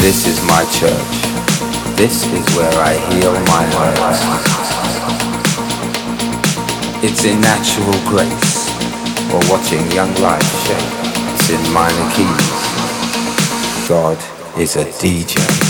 This is my church. This is where I heal my hurts. It's in natural grace, or watching young life shape. It's in minor keys. God is a DJ.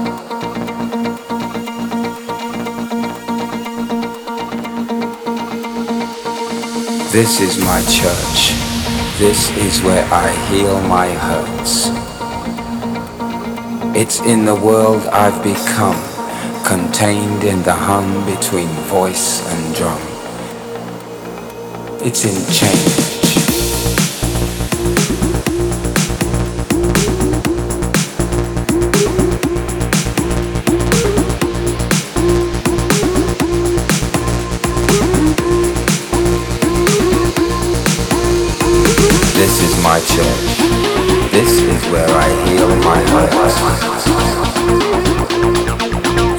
This is my church. This is where I heal my hurts. It's in the world I've become, contained in the hum between voice and drum. It's in change. my church. This is where I heal my hurts.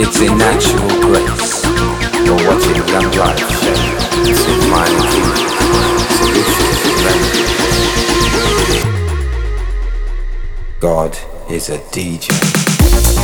It's a natural grace for watching young life shed. It's in my key. Solution God is a DJ.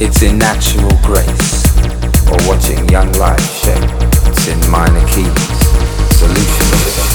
It's in natural grace, or watching young life shape. It's in minor keys, solutions.